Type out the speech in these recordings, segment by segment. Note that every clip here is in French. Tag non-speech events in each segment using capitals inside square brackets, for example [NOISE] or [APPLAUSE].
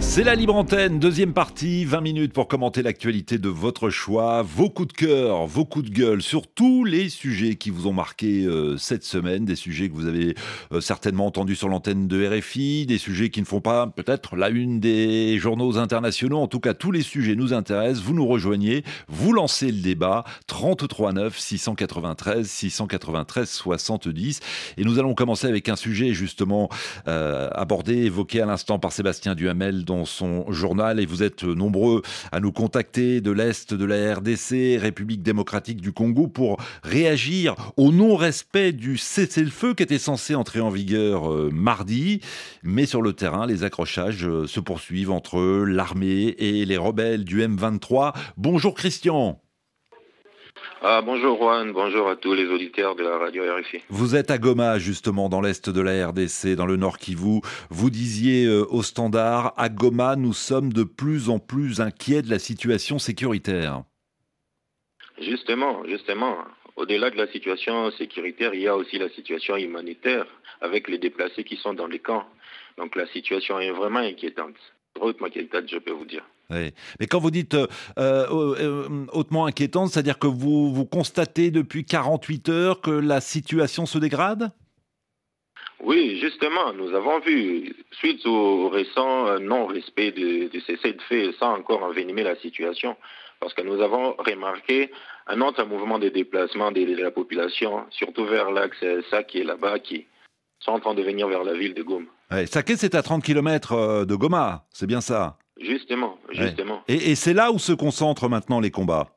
C'est la libre antenne, deuxième partie, 20 minutes pour commenter l'actualité de votre choix, vos coups de cœur, vos coups de gueule sur tous les sujets qui vous ont marqué euh, cette semaine, des sujets que vous avez euh, certainement entendus sur l'antenne de RFI, des sujets qui ne font pas peut-être la une des journaux internationaux, en tout cas tous les sujets nous intéressent, vous nous rejoignez, vous lancez le débat, 33 9 693 693 70 et nous allons commencer avec un sujet justement euh, abordé, évoqué à l'instant par Sébastien Duhamel dans son journal et vous êtes nombreux à nous contacter de l'Est de la RDC, République démocratique du Congo, pour réagir au non-respect du cessez-le-feu qui était censé entrer en vigueur euh, mardi. Mais sur le terrain, les accrochages euh, se poursuivent entre l'armée et les rebelles du M23. Bonjour Christian. Ah, bonjour Juan, bonjour à tous les auditeurs de la radio RFI. Vous êtes à Goma, justement, dans l'est de la RDC, dans le nord Kivu. Vous disiez euh, au standard, à Goma, nous sommes de plus en plus inquiets de la situation sécuritaire. Justement, justement. Au-delà de la situation sécuritaire, il y a aussi la situation humanitaire avec les déplacés qui sont dans les camps. Donc la situation est vraiment inquiétante. Hautement inquiétante, je peux vous dire? Oui. Mais quand vous dites euh, euh, hautement inquiétante, c'est-à-dire que vous, vous constatez depuis 48 heures que la situation se dégrade? Oui, justement, nous avons vu, suite au récent non-respect de, de ces sept faits, sans encore envenimer la situation, parce que nous avons remarqué un autre mouvement de déplacement de, de la population, surtout vers l'axe est là-bas, qui sont en train de venir vers la ville de Goma. Ouais, Saké, c'est à 30 km de Goma, c'est bien ça? Justement, justement. Ouais. Et, et c'est là où se concentrent maintenant les combats?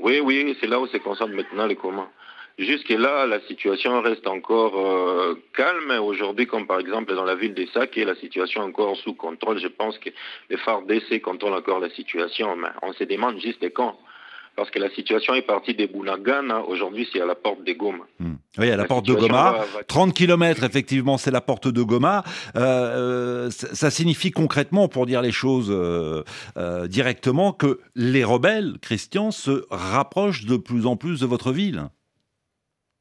Oui, oui, c'est là où se concentrent maintenant les combats. Jusque-là, la situation reste encore euh, calme. Aujourd'hui, comme par exemple dans la ville de Saké, la situation est encore sous contrôle. Je pense que les FARDC contrôlent encore la situation. Mais on se demande juste quand parce que la situation est partie des Bounagana, aujourd'hui c'est à la porte de Goma. Hmm. Oui, à la, la porte de Goma. Va, va... 30 km, effectivement, c'est la porte de Goma. Euh, ça, ça, signifie concrètement, pour dire les choses euh, euh, directement, que les rebelles, Christian, se rapprochent de plus en plus de votre ville.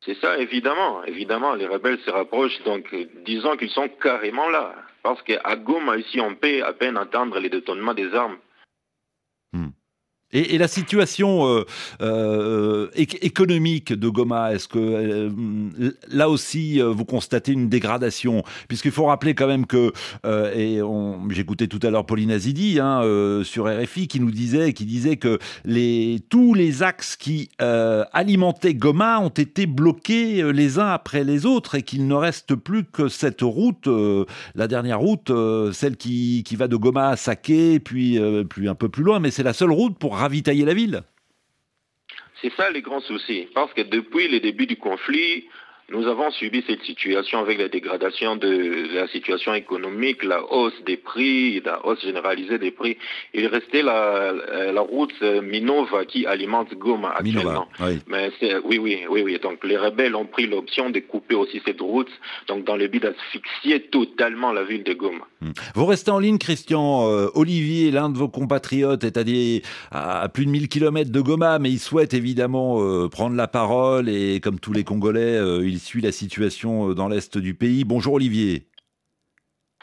C'est ça, évidemment. Évidemment, les rebelles se rapprochent, donc disons qu'ils sont carrément là. Parce qu'à Goma, ici, on peut à peine entendre les détonnements des armes. Hmm. Et, la situation euh, euh, économique de Goma, est-ce que euh, là aussi vous constatez une dégradation? Puisqu'il faut rappeler quand même que, et j'écoutais tout à l'heure Pauline Azidi hein, sur RFI qui nous disait, qui disait que tous les axes qui alimentaient Goma ont été bloqués les uns après les autres et qu'il ne reste plus que cette route, la dernière route, celle qui, qui va de Goma à Saké, puis, puis un peu plus loin, mais c'est la seule route pour ravitailler la ville C'est ça les grands soucis. Parce que depuis le début du conflit, nous avons subi cette situation avec la dégradation de la situation économique, la hausse des prix, la hausse généralisée des prix. Il restait la, la route Minova qui alimente Goma actuellement. Minova, oui. Mais oui, oui, oui, oui. Donc les rebelles ont pris l'option de couper aussi cette route, donc dans le but d'asphyxier totalement la ville de Goma. Vous restez en ligne, Christian. Euh, Olivier, l'un de vos compatriotes, est à, des, à plus de 1000 km de Goma, mais il souhaite évidemment euh, prendre la parole et comme tous les Congolais, euh, il suit la situation dans l'est du pays. Bonjour Olivier.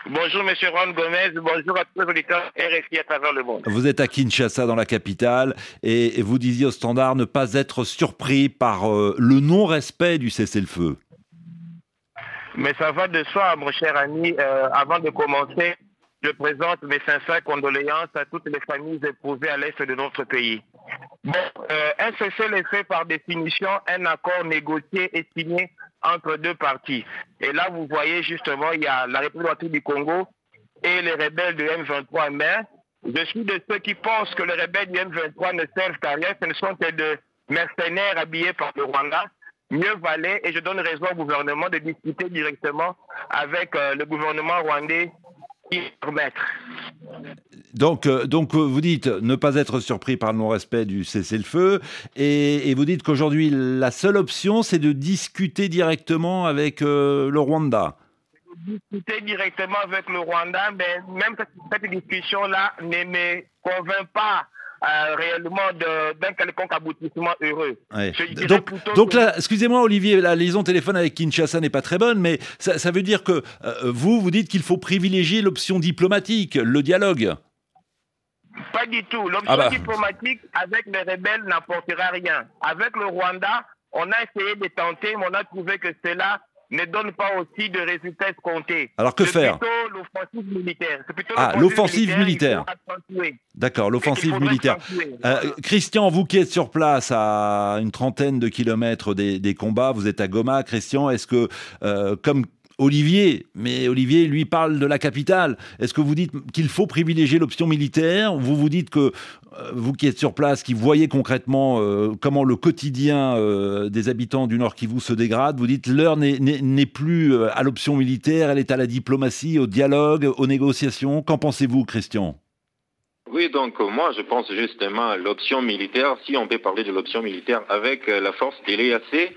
Bonjour Monsieur Juan Gomez, bonjour à tous les auditeurs RFI à travers le monde. Vous êtes à Kinshasa dans la capitale et vous disiez au standard ne pas être surpris par le non-respect du cessez-le-feu. Mais ça va de soi, mon cher ami. Euh, avant de commencer, je présente mes sincères condoléances à toutes les familles éprouvées à l'est de notre pays. Bon, euh, un cessez-le-feu par définition, un accord négocié et signé entre deux parties. Et là, vous voyez justement, il y a la République du Congo et les rebelles de M23 mais Je suis de ceux qui pensent que les rebelles du M23 ne servent qu'à rien, ce ne sont que de mercenaires habillés par le Rwanda. Mieux valait, et je donne raison au gouvernement, de discuter directement avec euh, le gouvernement rwandais donc, euh, donc, vous dites ne pas être surpris par le non-respect du cessez-le-feu, et, et, vous dites qu'aujourd'hui, la seule option, c'est de discuter directement avec euh, le Rwanda. discuté directement avec le Rwanda, mais même cette, discussion-là ne me convainc pas euh, réellement d'un quelconque aboutissement heureux. Donc, là, excusez-moi Olivier, la liaison téléphone avec Kinshasa n'est pas très bonne, mais ça, veut dire que euh, vous, vous dites qu'il faut privilégier l'option diplomatique, le dialogue. Pas du tout. L'option ah bah. diplomatique avec les rebelles n'apportera rien. Avec le Rwanda, on a essayé de tenter, mais on a trouvé que cela ne donne pas aussi de résultats escomptés. Alors que faire l'offensive militaire. ah, l'offensive militaire. D'accord, l'offensive militaire. Euh, Christian, vous qui êtes sur place à une trentaine de kilomètres des, combats, vous êtes à Goma. Christian, est-ce que, euh, comme Olivier, mais Olivier, lui, parle de la capitale. Est-ce que vous dites qu'il faut privilégier l'option militaire Vous vous dites que, euh, vous qui êtes sur place, qui voyez concrètement euh, comment le quotidien euh, des habitants du Nord Kivu se dégrade, vous dites l'heure n'est plus à l'option militaire, elle est à la diplomatie, au dialogue, aux négociations. Qu'en pensez-vous, Christian? Oui, donc moi je pense justement à l'option militaire, si on peut parler de l'option militaire avec la force de l'EAC,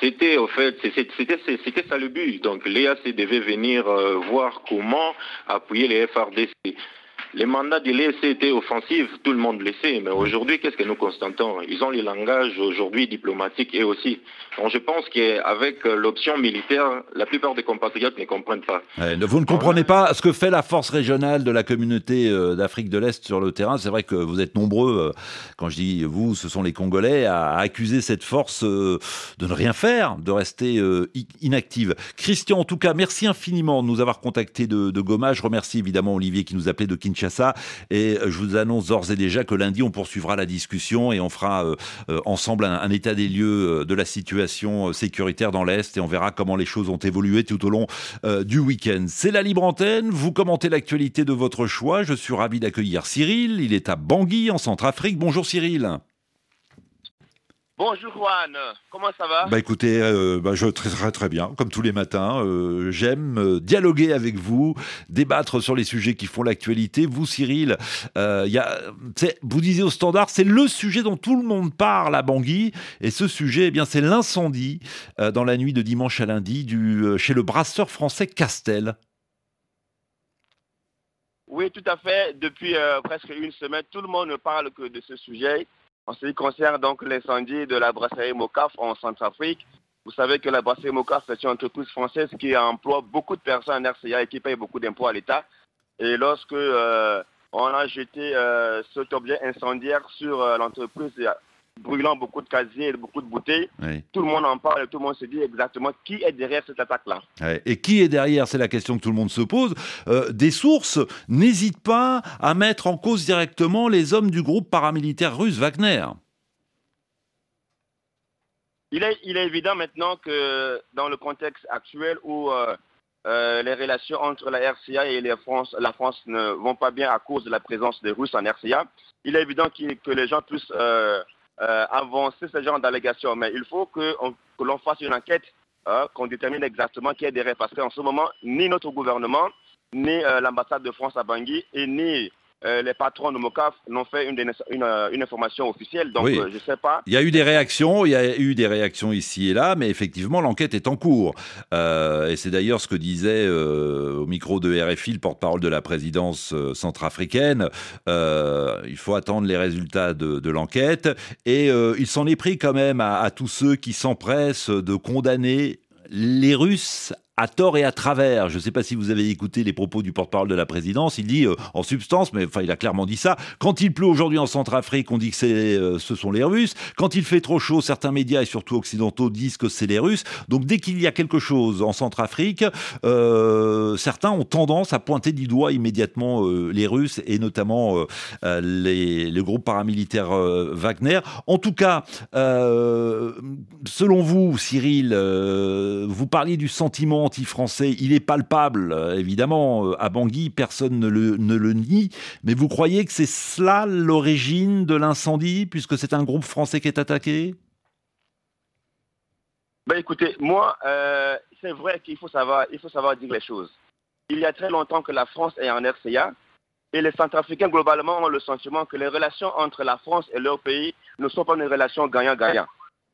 c'était au fait, c'était ça le but. Donc l'EAC devait venir euh, voir comment appuyer les FRDC. Les mandats de l'EAC étaient offensifs, tout le monde le sait, mais aujourd'hui, qu'est-ce que nous constatons? Ils ont les langages aujourd'hui diplomatiques et aussi. Donc je pense qu'avec l'option militaire, la plupart des compatriotes ne comprennent pas. vous ne comprenez pas ce que fait la force régionale de la communauté euh, d'Afrique de l'Est sur le terrain. C'est vrai que vous êtes nombreux, euh, quand je dis vous, ce sont les Congolais, à accuser cette force euh, de ne rien faire, de rester inactive. Christian, en tout cas, merci infiniment de nous avoir contactés de, de Goma. Je remercie évidemment Olivier qui nous appelait de Kinshasa et je vous annonce d'ores et déjà que lundi, on poursuivra la discussion et on fera euh, euh, ensemble un, état des lieux euh, de la situation sécuritaire dans l'Est et on verra comment les choses ont évolué tout au long du week-end. C'est la libre antenne. Vous commentez l'actualité de votre choix. Je suis ravi d'accueillir Cyril. Il est à Bangui, en Centrafrique. Bonjour Cyril. Bonjour Juan, comment ça va? Bah écoutez, euh, bah, je très très très bien, comme tous les matins. Euh, j'aime euh, dialoguer avec vous, débattre sur les sujets qui font l'actualité. Vous, Cyril, y a, vous disiez au standard, c'est le sujet dont tout le monde parle à Bangui, et ce sujet, eh bien, c'est l'incendie dans la nuit de dimanche à lundi du, chez le brasseur français Castel. Oui, tout à fait. Depuis presque une semaine, tout le monde ne parle que de ce sujet. En ce qui concerne donc l'incendie de la brasserie Mocaf en Centrafrique, vous savez que la brasserie Mocaf est une entreprise française qui emploie beaucoup de personnes en RCA et qui paye beaucoup d'impôts à l'État. Et lorsque euh, on a jeté euh, cet objet incendiaire sur euh, l'entreprise brûlant beaucoup de casiers et beaucoup de bouteilles. Tout le monde en parle et tout le monde se dit exactement qui est derrière cette attaque-là. Et qui est derrière C'est la question que tout le monde se pose. Euh, des sources n'hésitent pas à mettre en cause directement les hommes du groupe paramilitaire russe Wagner. Il est, il est évident maintenant que dans le contexte actuel où euh, euh, les relations entre la RCA et la France, la France ne vont pas bien à cause de la présence des Russes en RCA, il est évident que les gens puissent euh, avancer ce genre d'allégations. Mais il faut que, l'on fasse une enquête, hein, qu'on détermine exactement qui est derrière. Parce qu'en ce moment, ni notre gouvernement, ni euh, l'ambassade de France à Bangui, et ni euh, les patrons de MOCAF n'ont fait une, euh, une, information officielle, donc euh, je ne sais pas. Il y a eu des réactions, il y a eu des réactions ici et là, mais effectivement l'enquête est en cours. et c'est d'ailleurs ce que disait au micro de RFI le porte-parole de la présidence centrafricaine. il faut attendre les résultats de, l'enquête et il s'en est pris quand même à, à tous ceux qui s'empressent de condamner les Russes à tort et à travers. Je ne sais pas si vous avez écouté les propos du porte-parole de la présidence. Il dit, euh, en substance, mais enfin, il a clairement dit ça. Quand il pleut aujourd'hui en Centrafrique, on dit que euh, ce sont les Russes. Quand il fait trop chaud, certains médias et surtout occidentaux disent que c'est les Russes. Donc, dès qu'il y a quelque chose en Centrafrique, euh, certains ont tendance à pointer du doigt immédiatement les Russes et notamment les, le groupe paramilitaire Wagner. En tout cas, selon vous, Cyril, vous parliez du sentiment anti-français, il est palpable, euh, évidemment, euh, à Bangui, personne ne le, nie, mais vous croyez que c'est cela l'origine de l'incendie, puisque c'est un groupe français qui est attaqué? Ben écoutez, moi, euh, c'est vrai qu'il faut savoir, faut savoir dire les choses. Il y a très longtemps que la France est en RCA et les Centrafricains globalement ont le sentiment que les relations entre la France et leur pays ne sont pas une relation gagnant-gagnant.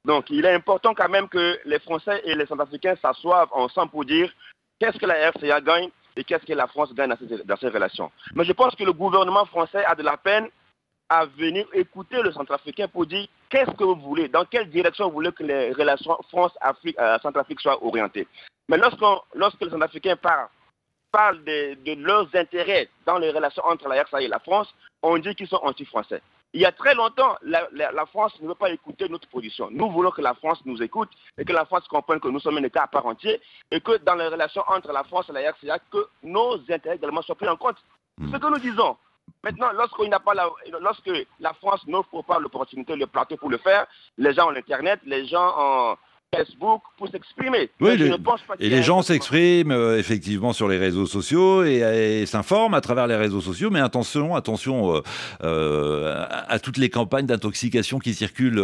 Donc, il est important quand même que les Français et les Centrafricains s'assoient ensemble pour dire qu'est-ce que la RCA gagne et qu'est-ce que la France gagne dans ces, relations. Mais je pense que le gouvernement français a de la peine à venir écouter le centrafricain pour dire qu'est-ce que vous voulez, dans quelle direction vous voulez que les relations France-Centrafrique soient orientées. Mais lorsque le centrafricain parle, parle de, leurs intérêts dans les relations entre la RCA et la France, on dit qu'ils sont anti-français. Il y a très longtemps, la, France ne veut pas écouter notre position. Nous voulons que la France nous écoute et que la France comprenne que nous sommes un État à part entier et que dans les relations entre la France et la RCA, que nos intérêts également soient pris en compte. Hmm. Ce que nous disons. Maintenant, lorsqu'il n'a pas la, lorsque la France n'offre pas l'opportunité, le plateau pour le faire, les gens ont l'Internet, les gens ont Facebook pour s'exprimer. Oui, et les gens s'expriment euh, effectivement sur les réseaux sociaux et, s'informent à travers les réseaux sociaux, mais attention, attention euh, euh, à, toutes les campagnes d'intoxication qui circulent,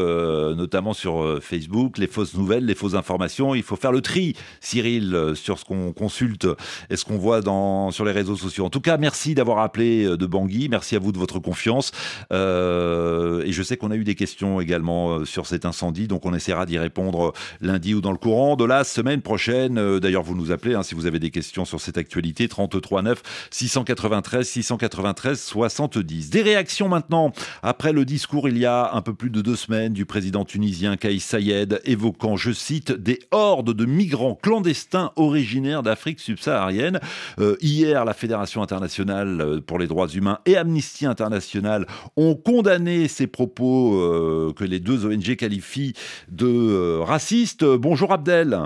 notamment sur Facebook, les fausses nouvelles, les fausses informations. Il faut faire le tri, Cyril, sur ce qu'on consulte et ce qu'on voit dans, sur les réseaux sociaux. En tout cas, merci d'avoir appelé de Bangui, merci à vous de votre confiance. et je sais qu'on a eu des questions également sur cet incendie, donc on essaiera d'y répondre lundi ou dans le courant de la semaine prochaine. Euh, d'ailleurs, vous nous appelez hein, si vous avez des questions sur cette actualité. 33 9 693 693 70. Des réactions maintenant après le discours il y a un peu plus de deux semaines du président tunisien Kais Sayed évoquant, je cite, des hordes de migrants clandestins originaires d'Afrique subsaharienne. Euh, hier, la Fédération internationale euh, pour les droits humains et Amnesty International ont condamné ces propos que les deux ONG qualifient de racistes Bonjour Abdel.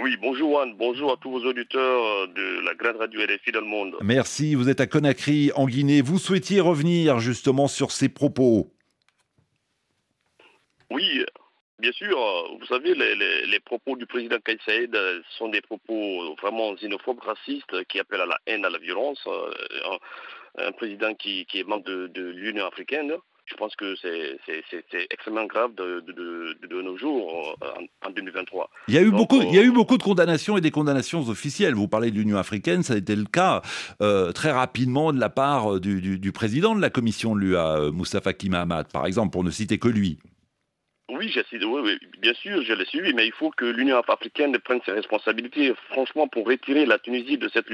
Oui, bonjour Anne, bonjour à tous vos auditeurs de la grande radio RFI dans le monde. Merci, vous êtes à Conakry, en Guinée. Vous souhaitiez revenir justement sur ces propos Oui, bien sûr. Vous savez, les, propos du président Kais Saïd sont des propos vraiment xénophobes, racistes, qui appellent à la haine, à la violence. Euh, un, président qui, est membre de l'Union africaine je pense que c'est extrêmement grave de, nos jours en, 2023. Il y, a eu beaucoup, il y a eu euh, beaucoup de condamnations et des condamnations officielles. Vous parlez de l'Union africaine, ça a été le cas euh, très rapidement de la part du, président de la commission de l'UA, Moustapha Kimahamad, par exemple, pour ne citer que lui. Oui, oui, bien sûr, je l'ai suivi, mais il faut que l'Union africaine prenne ses responsabilités, franchement, pour retirer la Tunisie de, cette,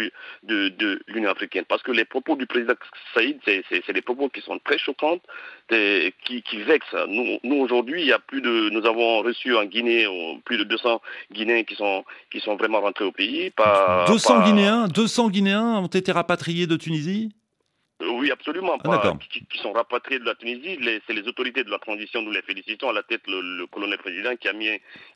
de, l'Union africaine. Parce que les propos du président Saïd, c'est des propos qui sont très choquants, qui, qui vexent. Nous, nous aujourd'hui, il y a plus de, nous avons reçu en Guinée plus de 200 Guinéens qui sont, qui sont vraiment rentrés au pays. 200 Guinéens, 200 Guinéens ont été rapatriés de Tunisie? Oui, absolument. Ah, qui, sont rapatriés de la Tunisie. C'est les autorités de la transition, nous les félicitons, à la tête le, colonel président qui a, mis,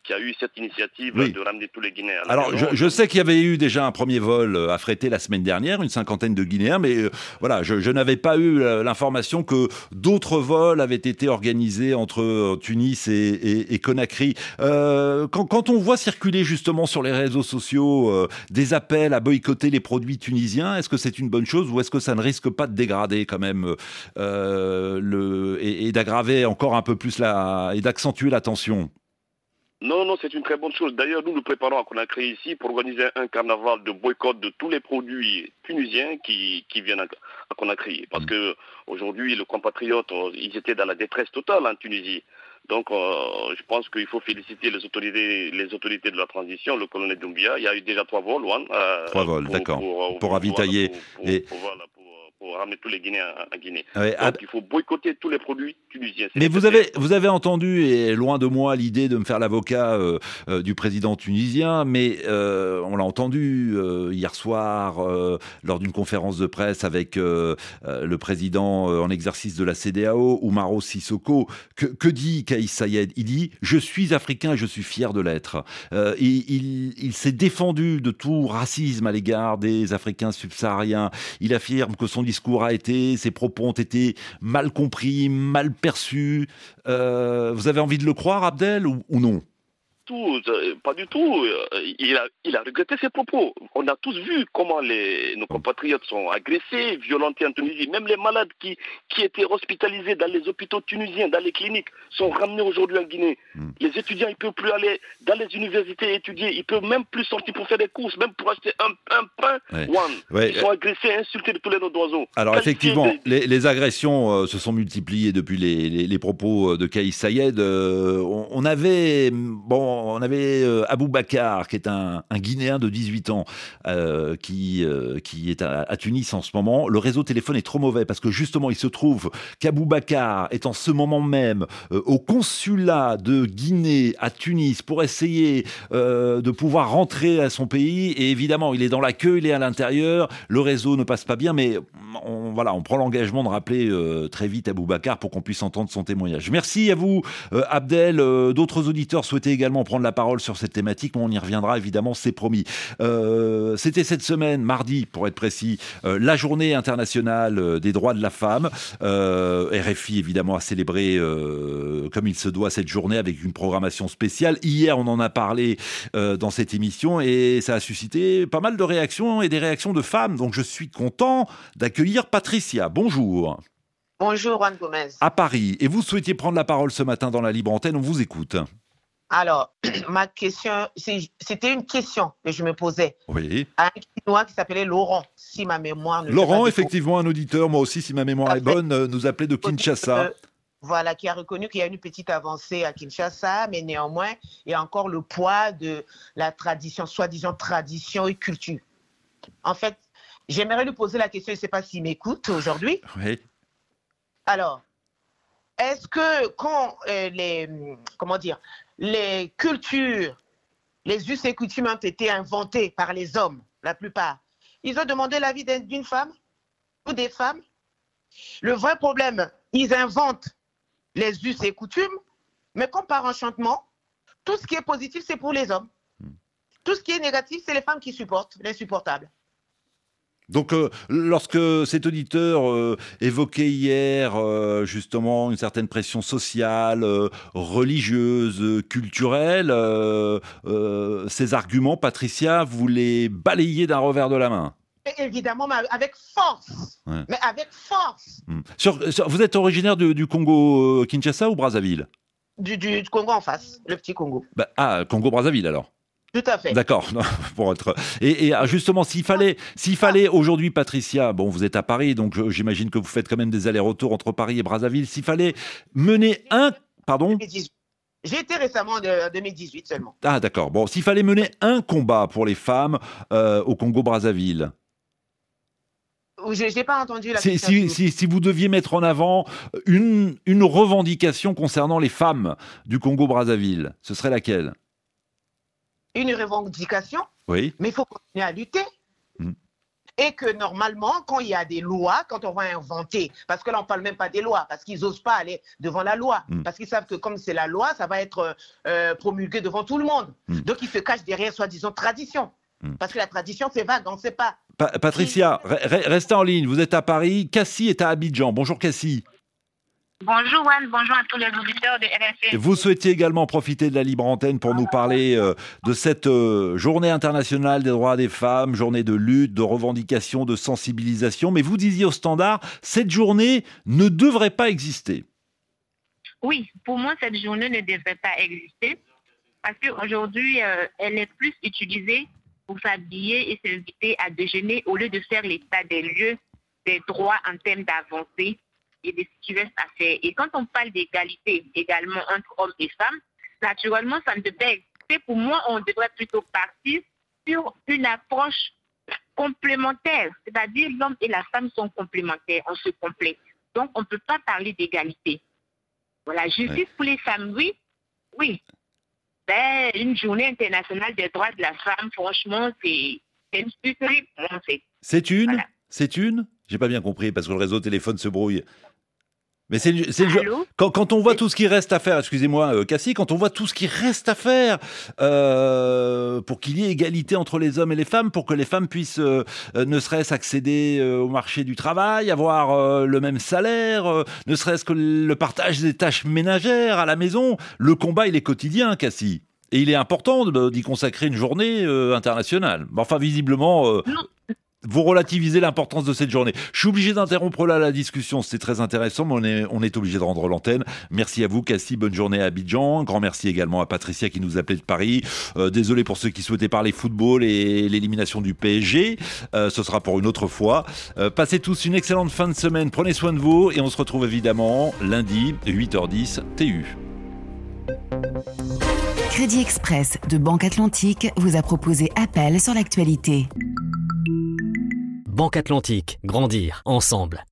qui a eu cette initiative de ramener tous les Guinéens. Alors, je, sais qu'il y avait eu déjà un premier vol euh, affrété la semaine dernière, une cinquantaine de Guinéens, mais euh, voilà, je, n'avais pas eu l'information que d'autres vols avaient été organisés entre Tunis et, Conakry. quand, on voit circuler justement sur les réseaux sociaux des appels à boycotter les produits tunisiens, est-ce que c'est une bonne chose ou est-ce que ça ne risque pas de dégrader quand même euh, le, et, d'aggraver encore un peu plus la, et d'accentuer la tension non, non, c'est une très bonne chose. D'ailleurs, nous nous préparons à Conakry ici pour organiser un carnaval de boycott de tous les produits tunisiens qui, viennent à, Conakry. Parce mm. que aujourd'hui, les compatriotes, ils étaient dans la détresse totale en Tunisie. Donc, euh, je pense qu'il faut féliciter les autorités, les autorités de la transition, le colonel Doumbia. Il y a eu déjà trois vols, euh, trois vols, d'accord. Pour, ravitailler. et pour ramener tous les Guinéens en Guinée. Donc il faut boycotter tous les produits tunisiens. Mais vous avez, vous avez entendu, et loin de moi l'idée de me faire l'avocat euh, euh, du président tunisien, mais euh, on l'a entendu hier soir lors d'une conférence de presse avec le président en exercice de la CDAO, Oumaro Sissoko. Que, que dit Kaïs Sayed Il dit « Je suis africain, je suis fier de l'être il, il s'est défendu de tout racisme à l'égard des Africains subsahariens. Il affirme que son discours a été, ses propos ont été mal compris, mal perçus. Euh, vous avez envie de le croire, Abdel, ou non? Tout, euh, pas du tout. Euh, il a, il a regretté ses propos. On a tous vu comment les, nos compatriotes sont agressés, violentés en Tunisie. Même les malades qui, qui étaient hospitalisés dans les hôpitaux tunisiens, dans les cliniques, sont ramenés aujourd'hui en Guinée. Hmm. Les étudiants, ils ne peuvent plus aller dans les universités étudier. Ils ne peuvent même plus sortir pour faire des courses, même pour acheter un, un pain. Ils sont agressés, insultés de tous les noms d'oiseaux. Alors effectivement, les, agressions euh, se sont multipliées depuis les, les, propos de Kaïs Sayed. on, on, avait... Bon, on avait euh, Abou Bakar, qui est un, Guinéen de 18 ans, euh, qui, euh, qui est à, Tunis en ce moment. Le réseau téléphone est trop mauvais parce que justement, il se trouve qu'Abou Bakar est en ce moment même au consulat de Guinée à Tunis pour essayer de pouvoir rentrer à son pays. Et évidemment, il est dans la queue, il est à l'intérieur. Le réseau ne passe pas bien, mais on, voilà, on prend l'engagement de rappeler très vite Abou Bakar pour qu'on puisse entendre son témoignage. Merci à vous, Abdel. D'autres auditeurs souhaitaient également prendre la parole sur cette thématique, mais on y reviendra évidemment, c'est promis. Euh, c'était cette semaine, mardi pour être précis, euh, la journée internationale euh, des droits de la femme. RFI évidemment a célébré comme il se doit cette journée avec une programmation spéciale. Hier, on en a parlé dans cette émission et ça a suscité pas mal de réactions et des réactions de femmes. Donc je suis content d'accueillir Patricia. Bonjour. Bonjour Juan Gomez. À Paris. Et vous souhaitiez prendre la parole ce matin dans la libre antenne, on vous écoute. Alors, [CLEARS THROAT] ma question, c'était une question que je me posais. Oui. À un Chinois qui s'appelait Laurent, si ma mémoire ne Laurent, effectivement, un auditeur, moi aussi, si ma mémoire est bonne, euh, nous appelait de Kinshasa. voilà, qui a reconnu qu'il y a une petite avancée à Kinshasa, mais néanmoins, il y a encore le poids de la tradition, soi-disant tradition et culture. En fait, j'aimerais lui poser la question, je ne sais pas s'il m'écoute aujourd'hui. Oui. Alors, est-ce que quand euh, les, comment dire, les cultures, les us et coutumes ont été inventés par les hommes, la plupart, ils ont demandé l'avis d'une femme ou des femmes Le vrai problème, ils inventent les us et coutumes, mais comme par enchantement, tout ce qui est positif, c'est pour les hommes. Hmm. Tout ce qui est négatif, c'est les femmes qui supportent l'insupportable. Donc, euh, lorsque cet auditeur euh, évoquait hier euh, justement une certaine pression sociale, religieuse, culturelle, ces arguments, Patricia, vous les balayez d'un revers de la main Évidemment, mais avec force. Mais avec force. Hmm. vous êtes originaire du Congo Kinshasa ou Brazzaville? Du, Congo en face, le petit Congo. Bah, ah, Congo-Brazzaville alors tout à fait. D'accord. [LAUGHS] Pour être et, ah, justement, s'il fallait, s'il fallait aujourd'hui, Patricia, bon, vous êtes à Paris, donc j'imagine que vous faites quand même des allers-retours entre Paris et Brazzaville. S'il fallait mener un, pardon. J'ai été récemment en 2018 seulement. Ah d'accord. Bon, s'il fallait mener un combat pour les femmes euh, au Congo-Brazzaville. Je n'ai pas entendu la question. Si, si, si, vous deviez mettre en avant une, une revendication concernant les femmes du Congo-Brazzaville, ce serait laquelle? Une revendication, oui. mais il faut continuer à lutter. Hmm. Et que normalement, quand il y a des lois, quand on va inventer, parce que là on ne parle même pas des lois, parce qu'ils n'osent pas aller devant la loi, hmm. parce qu'ils savent que comme c'est la loi, ça va être euh, promulgué devant tout le monde. Hmm. Donc ils se cachent derrière soi-disant tradition. Parce que la tradition, c'est vague, on ne sait pas. Patricia, restez en ligne. Vous êtes à Paris. Cassie est à Abidjan. Bonjour Cassie. Bonjour Juan, bonjour à tous les auditeurs de RFI. Vous souhaitiez également profiter de la libre antenne pour nous parler euh, de cette euh, journée internationale des droits des femmes, journée de lutte, de revendication, de sensibilisation. Mais vous disiez au standard, cette journée ne devrait pas exister. Oui, pour moi, cette journée ne devrait pas exister parce qu'aujourd'hui, euh, elle est plus utilisée pour s'habiller et s'inviter à déjeuner au lieu de faire l'état des lieux des droits en termes d'avancée et de ce qui reste à faire. Et quand on parle d'égalité également entre hommes et femmes, naturellement, ça ne devrait exister. Pour moi, on devrait plutôt partir sur une approche complémentaire, c'est-à-dire l'homme et la femme sont complémentaires, on se complète. Donc, on ne peut pas parler d'égalité. Voilà, justice pour les femmes, oui, oui. Ben, une journée internationale des droits de la femme, franchement, c'est une C'est une? C'est une? J'ai pas bien compris parce que le réseau téléphone se brouille. Mais c'est quand, quand, on voit tout ce qui reste à faire, excusez-moi euh, Cassie, quand on voit tout ce qui reste à faire euh, pour qu'il y ait égalité entre les hommes et les femmes, pour que les femmes puissent euh, ne serait-ce accéder au marché du travail, avoir le même salaire, ne serait-ce que le partage des tâches ménagères à la maison, le combat il est quotidien Cassie. Et il est important d'y consacrer une journée internationale. Enfin, visiblement, vous relativisez l'importance de cette journée. Je suis obligé d'interrompre là la discussion, c'est très intéressant, mais on est, on est obligé de rendre l'antenne. Merci à vous, Cassie, bonne journée à Abidjan. Grand merci également à Patricia qui nous appelait de Paris. Euh, désolé pour ceux qui souhaitaient parler football et l'élimination du PSG. Euh, ce sera pour une autre fois. Euh, passez tous une excellente fin de semaine, prenez soin de vous et on se retrouve évidemment lundi, 8h10, TU. Crédit Express de Banque Atlantique vous a proposé Appel sur l'actualité. Banque Atlantique, grandir ensemble.